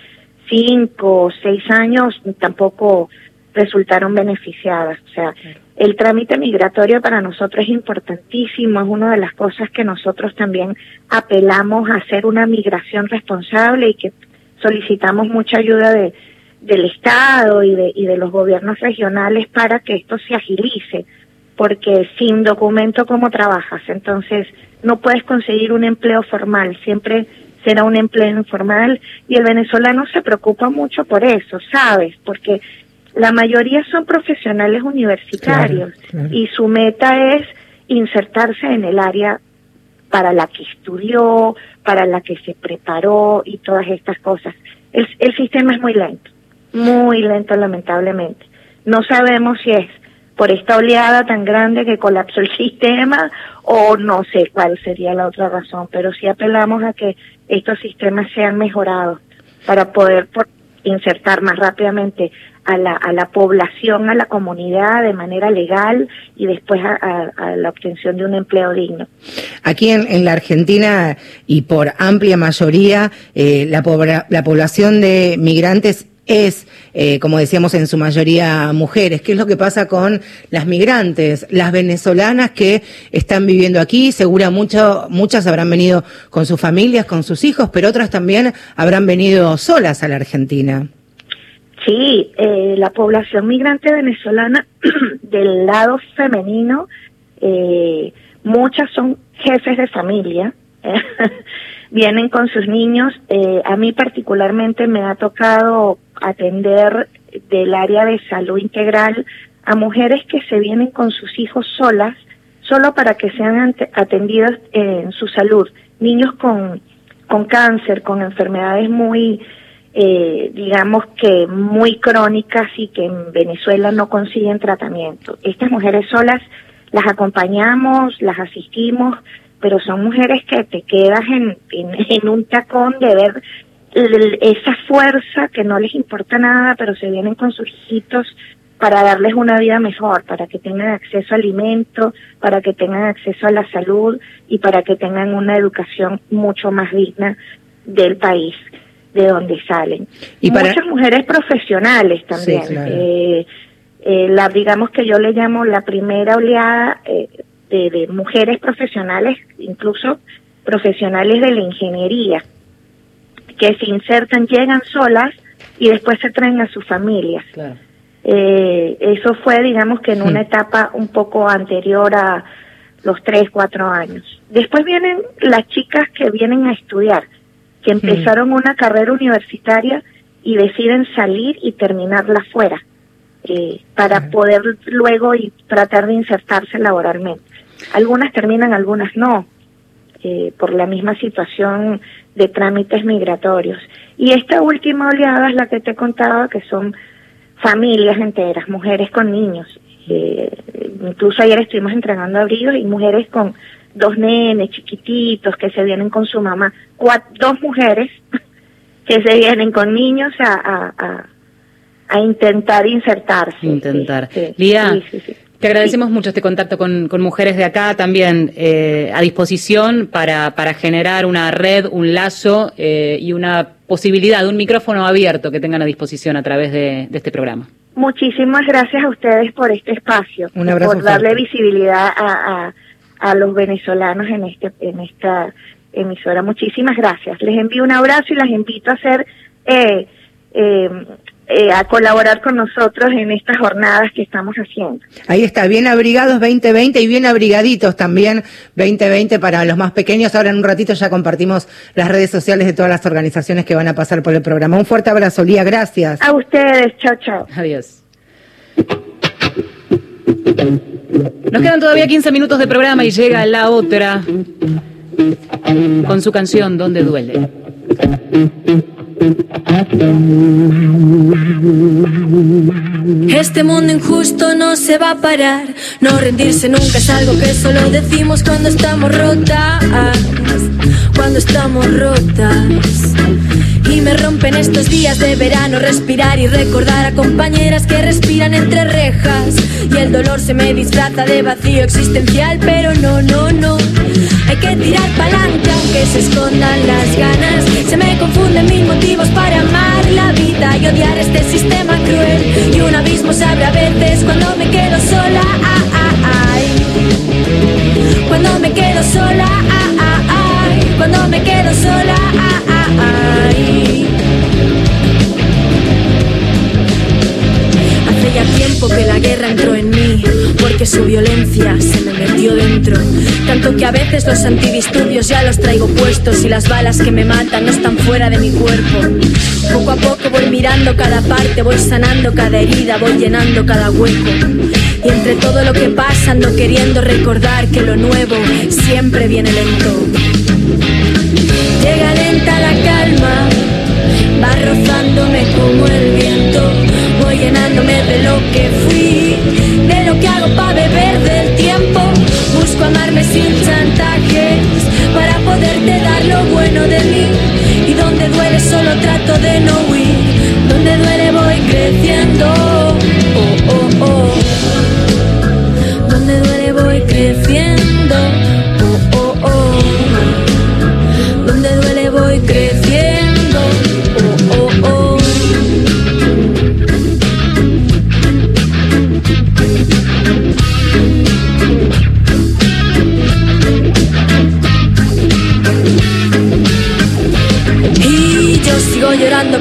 cinco o seis años tampoco resultaron beneficiadas. O sea, el trámite migratorio para nosotros es importantísimo, es una de las cosas que nosotros también apelamos a hacer una migración responsable y que solicitamos mucha ayuda de, del Estado y de, y de los gobiernos regionales para que esto se agilice, porque sin documento, ¿cómo trabajas? Entonces, no puedes conseguir un empleo formal, siempre será un empleo informal y el venezolano se preocupa mucho por eso, ¿sabes? Porque la mayoría son profesionales universitarios y su meta es insertarse en el área para la que estudió, para la que se preparó y todas estas cosas. El, el sistema es muy lento muy lento lamentablemente. No sabemos si es por esta oleada tan grande que colapsó el sistema o no sé cuál sería la otra razón, pero sí apelamos a que estos sistemas sean mejorados para poder insertar más rápidamente a la, a la población, a la comunidad de manera legal y después a, la obtención de un empleo digno. Aquí en, la Argentina y por amplia mayoría, eh, la, la población de migrantes es, eh, como decíamos, en su mayoría mujeres. ¿Qué es lo que pasa con las migrantes, las venezolanas que están viviendo aquí? Segura mucho, muchas habrán venido con sus familias, con sus hijos, pero otras también habrán venido solas a la Argentina. Sí, eh, la población migrante venezolana del lado femenino, eh, muchas son jefes de familia. vienen con sus niños. Eh, a mí particularmente me ha tocado atender del área de salud integral a mujeres que se vienen con sus hijos solas, solo para que sean atendidas en su salud. Niños con, con cáncer, con enfermedades muy, eh, digamos que muy crónicas y que en Venezuela no consiguen tratamiento. Estas mujeres solas las acompañamos, las asistimos, pero son mujeres que te quedas en, en, un tacón de ver esa fuerza que no les importa nada, pero se vienen con sus hijitos para darles una vida mejor, para que tengan acceso a alimento, para que tengan acceso a la salud y para que tengan una educación mucho más digna del país de donde salen. Y Muchas mujeres profesionales también. eh, eh, la digamos que yo le llamo la primera oleada eh, de, mujeres profesionales, incluso profesionales de la ingeniería, que se insertan, llegan solas y después se traen a sus familias. Eh, eso fue, digamos que en una etapa un poco anterior a los tres, cuatro años. Después vienen las chicas que vienen a estudiar, que empezaron una carrera universitaria y deciden salir y terminarla fuera, eh, para poder luego y tratar de insertarse laboralmente. Algunas terminan, algunas no, eh, por la misma situación de trámites migratorios. Y esta última oleada es la que te contaba, que son familias enteras, mujeres con niños. Eh, incluso ayer estuvimos entregando abrigos y mujeres con dos nenes chiquititos que se vienen con su mamá, dos mujeres que se vienen con niños a, a, a, intentar insertarse. Intentar. Lía, te agradecemos mucho este contacto con, con mujeres de acá, también eh, a disposición para, para generar una red, un lazo eh, y una posibilidad, un micrófono abierto que tengan a disposición a través de, de este programa. Muchísimas gracias a ustedes por este espacio, un abrazo por darle visibilidad a, a, a, los venezolanos en este en esta emisora. Muchísimas gracias. Les envío un abrazo y las invito a hacer eh, eh, a colaborar con nosotros en estas jornadas que estamos haciendo. Ahí está, bien abrigados 2020 y bien abrigaditos también 2020 para los más pequeños. Ahora en un ratito ya compartimos las redes sociales de todas las organizaciones que van a pasar por el programa. Un fuerte abrazo, Lía, gracias. A ustedes, chao, chao. Adiós. Nos quedan todavía 15 minutos de programa y llega la otra con su canción Donde duele. Este mundo injusto no se va a parar. No rendirse nunca es algo que solo decimos cuando estamos rotas. Cuando estamos rotas. Y me rompen estos días de verano respirar y recordar a compañeras que respiran entre rejas. Y el dolor se me disfraza de vacío existencial, pero no, no, no. Hay que tirar palanca aunque se escondan las ganas. Se me confunden mil motivos para amar la vida y odiar este sistema cruel. Y un abismo se abre a veces cuando me quedo sola. Ah, ah, ay. Cuando me quedo sola. Ah. Cuando me quedo sola. Ay. Hace ya tiempo que la guerra entró en mí, porque su violencia se me metió dentro. Tanto que a veces los antidisturbios ya los traigo puestos y las balas que me matan no están fuera de mi cuerpo. Poco a poco voy mirando cada parte, voy sanando cada herida, voy llenando cada hueco. Y entre todo lo que pasa ando queriendo recordar que lo nuevo siempre viene lento. Llega lenta la calma, va rozándome como el viento. Voy llenándome de lo que fui, de lo que hago para beber del tiempo. Busco amarme sin chantajes para poderte dar lo bueno de mí. Y donde duele solo trato de no huir, donde duele voy creciendo. Oh, oh, oh. Donde duele voy creciendo.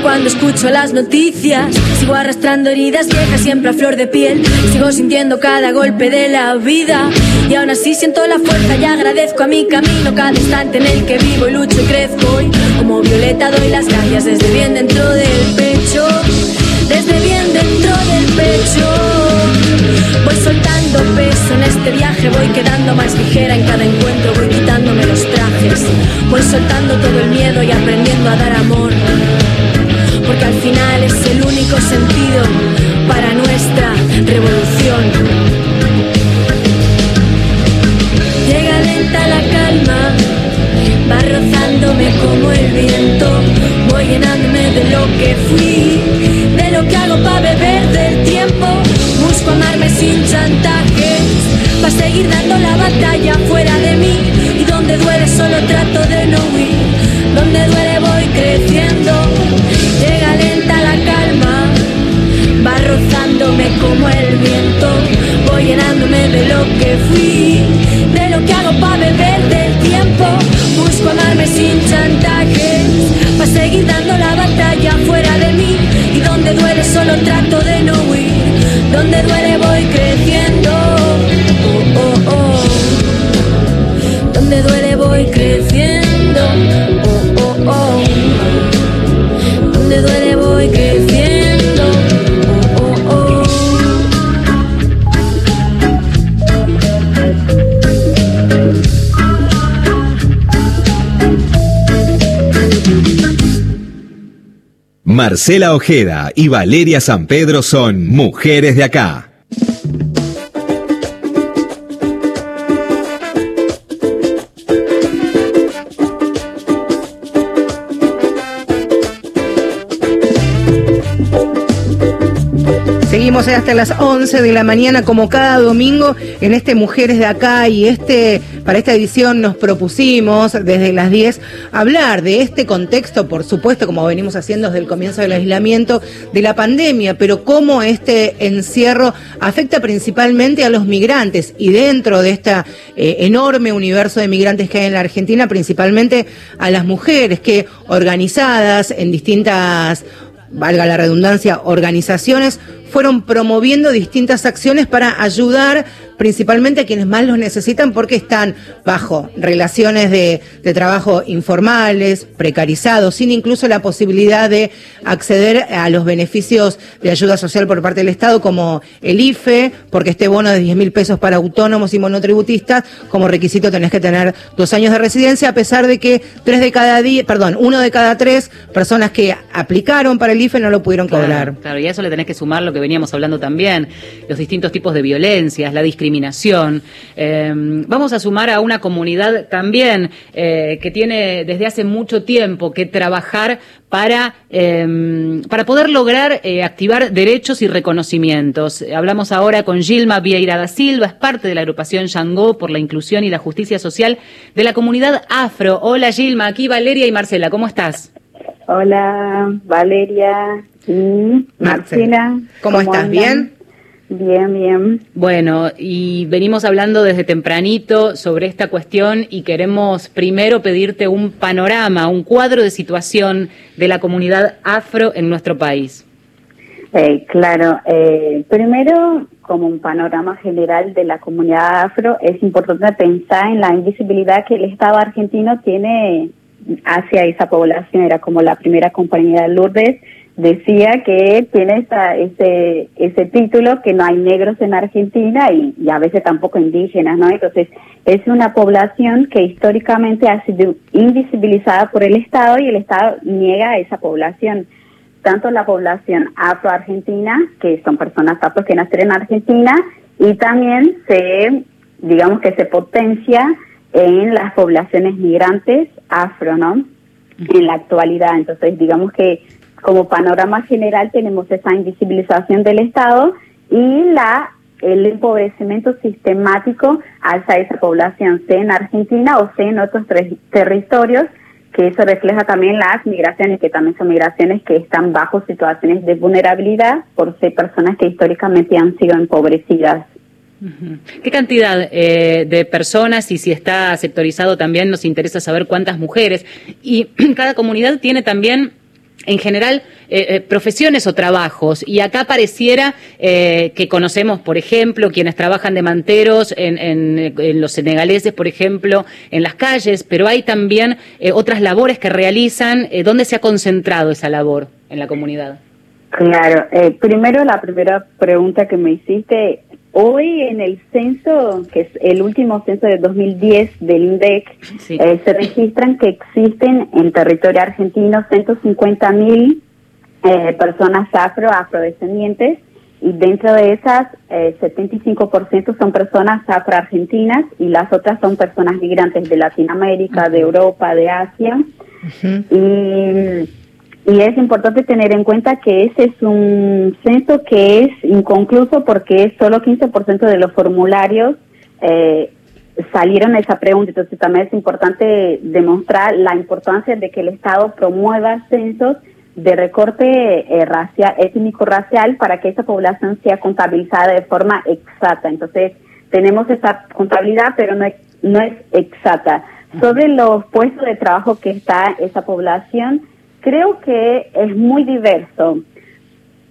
Cuando escucho las noticias. Sigo arrastrando heridas viejas siempre a flor de piel. Sigo sintiendo cada golpe de la vida. Y aún así siento la fuerza y agradezco a mi camino cada instante en el que vivo y lucho y crezco. Y como violeta doy las gracias desde bien dentro del pecho. Desde bien dentro del pecho. Voy soltando peso en este viaje, voy quedando más ligera en cada encuentro, voy quitándome los trajes. Voy soltando todo el miedo y aprendiendo a dar amor. El Marcela Ojeda y Valeria San Pedro son mujeres de acá. Seguimos hasta las 11 de la mañana como cada domingo en este Mujeres de acá y este para esta edición nos propusimos desde las 10 hablar de este contexto, por supuesto, como venimos haciendo desde el comienzo del aislamiento de la pandemia, pero cómo este encierro afecta principalmente a los migrantes. Y dentro de este enorme universo de migrantes que hay en la Argentina, principalmente a las mujeres que organizadas en distintas valga la redundancia, organizaciones fueron promoviendo distintas acciones para ayudar principalmente a quienes más los necesitan porque están bajo relaciones de, de, trabajo informales, precarizados, sin incluso la posibilidad de acceder a los beneficios de ayuda social por parte del Estado, como el IFE, porque este bono de 10 mil pesos para autónomos y monotributistas, como requisito tenés que tener dos años de residencia, a pesar de que tres de cada día, perdón, uno de cada tres personas que aplicaron para el IFE no lo pudieron claro, cobrar. Claro, y a eso le tenés que sumar lo que veníamos hablando también, los distintos tipos de violencias, la discriminación. Eh, vamos a sumar a una comunidad también eh, que tiene desde hace mucho tiempo que trabajar para, eh, para poder lograr eh, activar derechos y reconocimientos. Hablamos ahora con Gilma Vieira da Silva, es parte de la agrupación Yangó por la inclusión y la justicia social de la comunidad afro. Hola Gilma, aquí Valeria y Marcela, ¿cómo estás? Hola Valeria y Marcela. ¿Cómo, estás? andan? ¿Bien? Bien, bien. Bueno, y venimos hablando desde tempranito sobre esta cuestión y queremos primero pedirte un panorama, un cuadro de situación de la comunidad afro en nuestro país. Eh, claro, eh, primero, como un panorama general de la comunidad afro, es importante pensar en la invisibilidad que el Estado argentino tiene hacia esa población. Era como la primera compañía de Lourdes decía que tiene esa, ese, ese título que no hay negros en Argentina y, y, a veces tampoco indígenas, ¿no? Entonces, es una población que históricamente ha sido invisibilizada por el Estado y el Estado niega a esa población. Tanto la población afro-argentina, que son personas afro que nacieron en Argentina, y también se, digamos que se potencia en las poblaciones migrantes afro, ¿no? En la actualidad. Entonces, digamos que como panorama general tenemos esa invisibilización del Estado y la el empobrecimiento sistemático hacia esa población, sea en Argentina o sea en otros territorios, que eso refleja también las migraciones, que también son migraciones que están bajo situaciones de vulnerabilidad por ser personas que históricamente han sido empobrecidas. ¿Qué cantidad eh, de personas y si está sectorizado también nos interesa saber cuántas mujeres? Y cada comunidad tiene también en general eh, eh, profesiones o trabajos y acá pareciera eh, que conocemos por ejemplo quienes trabajan de manteros en, en, en, los senegaleses por ejemplo en las calles pero hay también eh, otras labores que realizan ¿dónde se ha concentrado esa labor en la comunidad? Claro, primero la primera pregunta que me hiciste Hoy en el censo, que es el último censo de 2010 del INDEC, sí. eh, se registran que existen en territorio argentino 150 mil eh, personas afro, afrodescendientes, y dentro de esas, eh, 75% son personas afroargentinas y las otras son personas migrantes de Latinoamérica, de Europa, de Asia. Uh -huh. Y y es importante tener en cuenta que ese es un censo que es inconcluso porque solo 15% de los formularios eh, salieron a esa pregunta. Entonces también es importante demostrar la importancia de que el Estado promueva censos de recorte eh, racial, étnico-racial para que esa población sea contabilizada de forma exacta. Entonces tenemos esa contabilidad, pero no no es exacta. Sobre los puestos de trabajo que está esa población, creo que es muy diverso.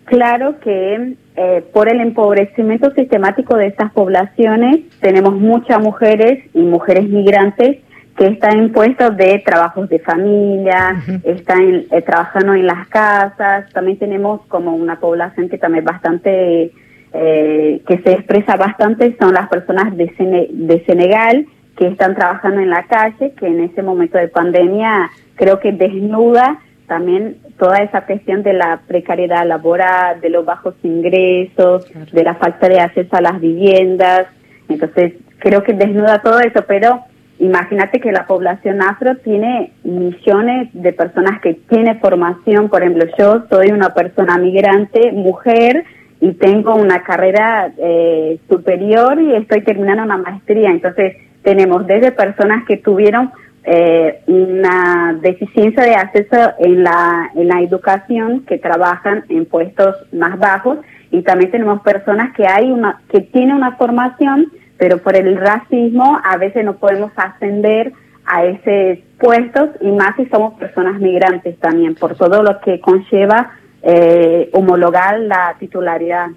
Claro que eh, por el empobrecimiento sistemático de estas poblaciones tenemos muchas mujeres y mujeres migrantes que están en puestos de trabajos de familia, uh -huh. están eh, trabajando en las casas. También tenemos como una población que también bastante, eh, que se expresa bastante, son las personas de, Sene de Senegal que están trabajando en la calle, que en ese momento de pandemia creo que desnuda también toda esa cuestión de la precariedad laboral, de los bajos ingresos, claro. de la falta de acceso a las viviendas. Entonces, creo que desnuda todo eso, pero imagínate que la población afro tiene millones de personas que tienen formación. Por ejemplo, yo soy una persona migrante, mujer, y tengo una carrera eh, superior y estoy terminando una maestría. Entonces, tenemos desde personas que tuvieron eh, una deficiencia de acceso en la, en la educación, que trabajan en puestos más bajos, y también tenemos personas que hay una, que tienen una formación, pero por el racismo a veces no podemos ascender a esos puestos y más si somos personas migrantes también, por todo lo que conlleva eh, homologar la titularidad.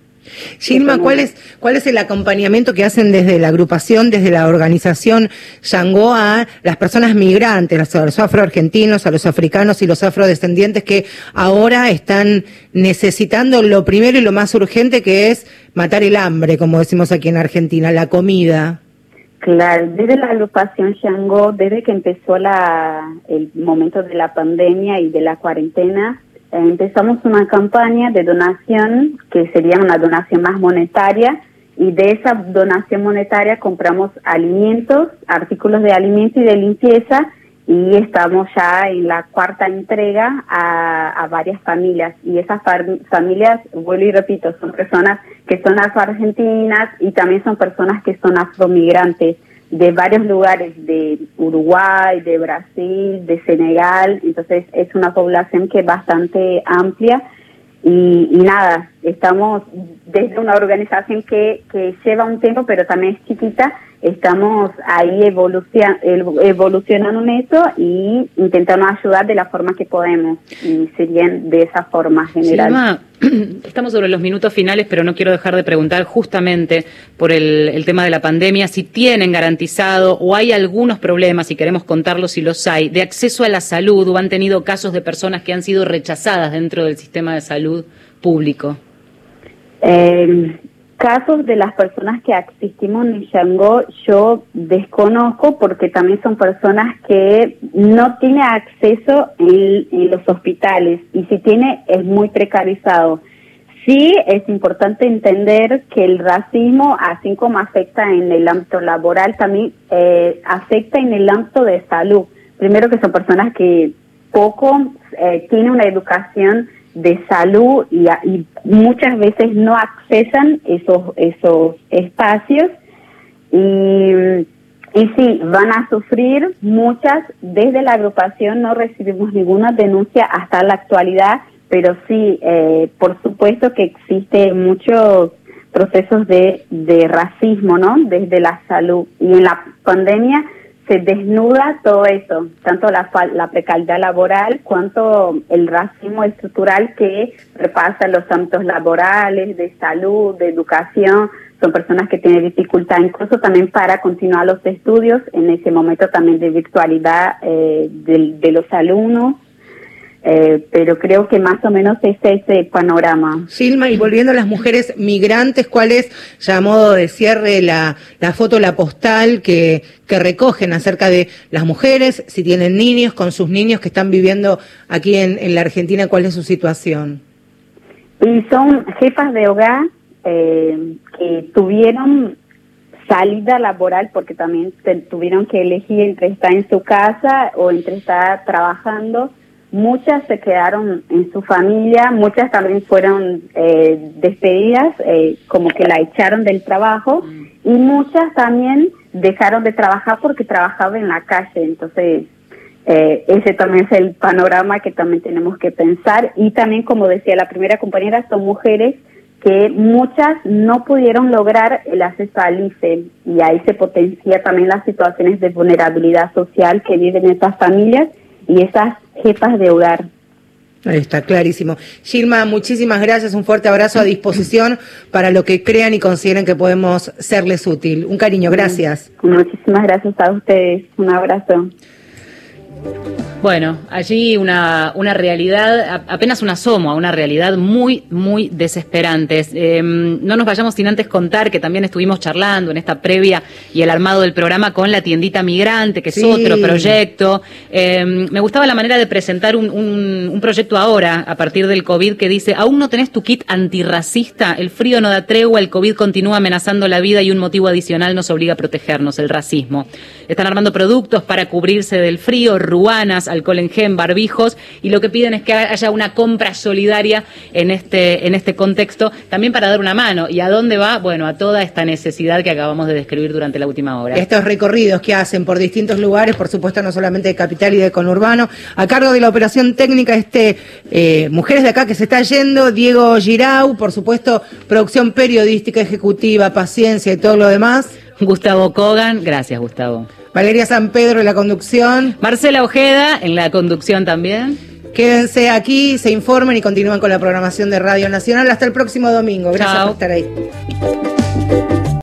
Gilma, ¿cuál es, ¿cuál es el acompañamiento que hacen desde la agrupación, desde la organización Yango a las personas migrantes, a los afroargentinos, a los africanos y los afrodescendientes que ahora están necesitando lo primero y lo más urgente que es matar el hambre, como decimos aquí en Argentina, la comida? Claro, desde la agrupación Shango, desde que empezó la, el momento de la pandemia y de la cuarentena, empezamos una campaña de donación que sería una donación más monetaria y de esa donación monetaria compramos alimentos, artículos de alimento y de limpieza y estamos ya en la cuarta entrega a, varias familias. Y esas familias, vuelvo y repito, son personas que son afro-argentinas y también son personas que son afromigrantes de varios lugares, de Uruguay, de Brasil, de Senegal, entonces es una población que es bastante amplia y, y nada, estamos desde una organización que, que lleva un tiempo pero también es chiquita, estamos ahí evolucionando en eso y intentando ayudar de la forma que podemos y serían de esa forma general. estamos sobre los minutos finales, pero no quiero dejar de preguntar justamente por el, el, tema de la pandemia si tienen garantizado o hay algunos problemas, si queremos contarlos si los hay, de acceso a la salud o han tenido casos de personas que han sido rechazadas dentro del sistema de salud público. Eh, casos de las personas que asistimos en Shango yo desconozco porque también son personas que no tienen acceso en, los hospitales y si tiene es muy precarizado. Sí es importante entender que el racismo, así como afecta en el ámbito laboral, también eh, afecta en el ámbito de salud. Primero que son personas que poco eh, tienen una educación de salud y, muchas veces no accesan esos, esos espacios y, y sí, van a sufrir muchas, desde la agrupación no recibimos ninguna denuncia hasta la actualidad, pero sí, eh, por supuesto que existe muchos procesos de, de racismo, ¿no? Desde la salud. Y en la pandemia se desnuda todo eso, tanto la, la precariedad laboral cuanto el racismo estructural que repasa los ámbitos laborales, de salud, de educación. Son personas que tienen dificultad incluso también para continuar los estudios en ese momento también de virtualidad eh, de los alumnos. Eh, pero creo que más o menos es ese panorama. Silma, y volviendo a las mujeres migrantes, ¿cuál es, ya a modo de cierre, la, la foto, la postal que, que recogen acerca de las mujeres, si tienen niños, con sus niños que están viviendo aquí en, en la Argentina, cuál es su situación? Y son jefas de hogar eh, que tuvieron salida laboral porque también tuvieron que elegir entre estar en su casa o entre estar trabajando Muchas se quedaron en su familia, muchas también fueron eh, despedidas, eh, como que la echaron del trabajo, y muchas también dejaron de trabajar porque trabajaba en la calle. Entonces, eh, ese también es el panorama que también tenemos que pensar. Y también, como decía la primera compañera, son mujeres que muchas no pudieron lograr el acceso al IFE y ahí se potencia también las situaciones de vulnerabilidad social que viven estas familias y esas jefas de hogar. Ahí está, clarísimo. Gilma, muchísimas gracias, un fuerte abrazo a disposición para lo que crean y consideren que podemos serles útil. Un cariño, gracias. Muchísimas gracias a ustedes, un abrazo. Bueno, allí una, una realidad, apenas un asomo a una realidad muy, muy desesperante. Em, no nos vayamos sin antes contar que también estuvimos charlando en esta previa y el armado del programa con la tiendita migrante, que es otro proyecto. Em, me gustaba la manera de presentar un, un, un, proyecto ahora, a partir del COVID, que dice, aún no tenés tu kit antirracista, el frío no da tregua, el COVID continúa amenazando la vida y un motivo adicional nos obliga a protegernos, el racismo. Están armando productos para cubrirse del frío, ruanas, alcohol en gen, barbijos, y lo que piden es que haya una compra solidaria en este, en este contexto, también para dar una mano. ¿Y a dónde va? Bueno, a toda esta necesidad que acabamos de describir durante la última hora. Estos recorridos que hacen por distintos lugares, por supuesto no solamente de capital y de conurbano, a cargo de la operación técnica este eh, Mujeres de acá que se está yendo, Diego Girau, por supuesto, producción periodística, ejecutiva, paciencia y todo lo demás. Gustavo Kogan, gracias Gustavo. Valeria San Pedro en la conducción. Marcela Ojeda en la conducción también. Quédense aquí, se informen y continúen con la programación de Radio Nacional. Hasta el próximo domingo. Gracias por estar ahí.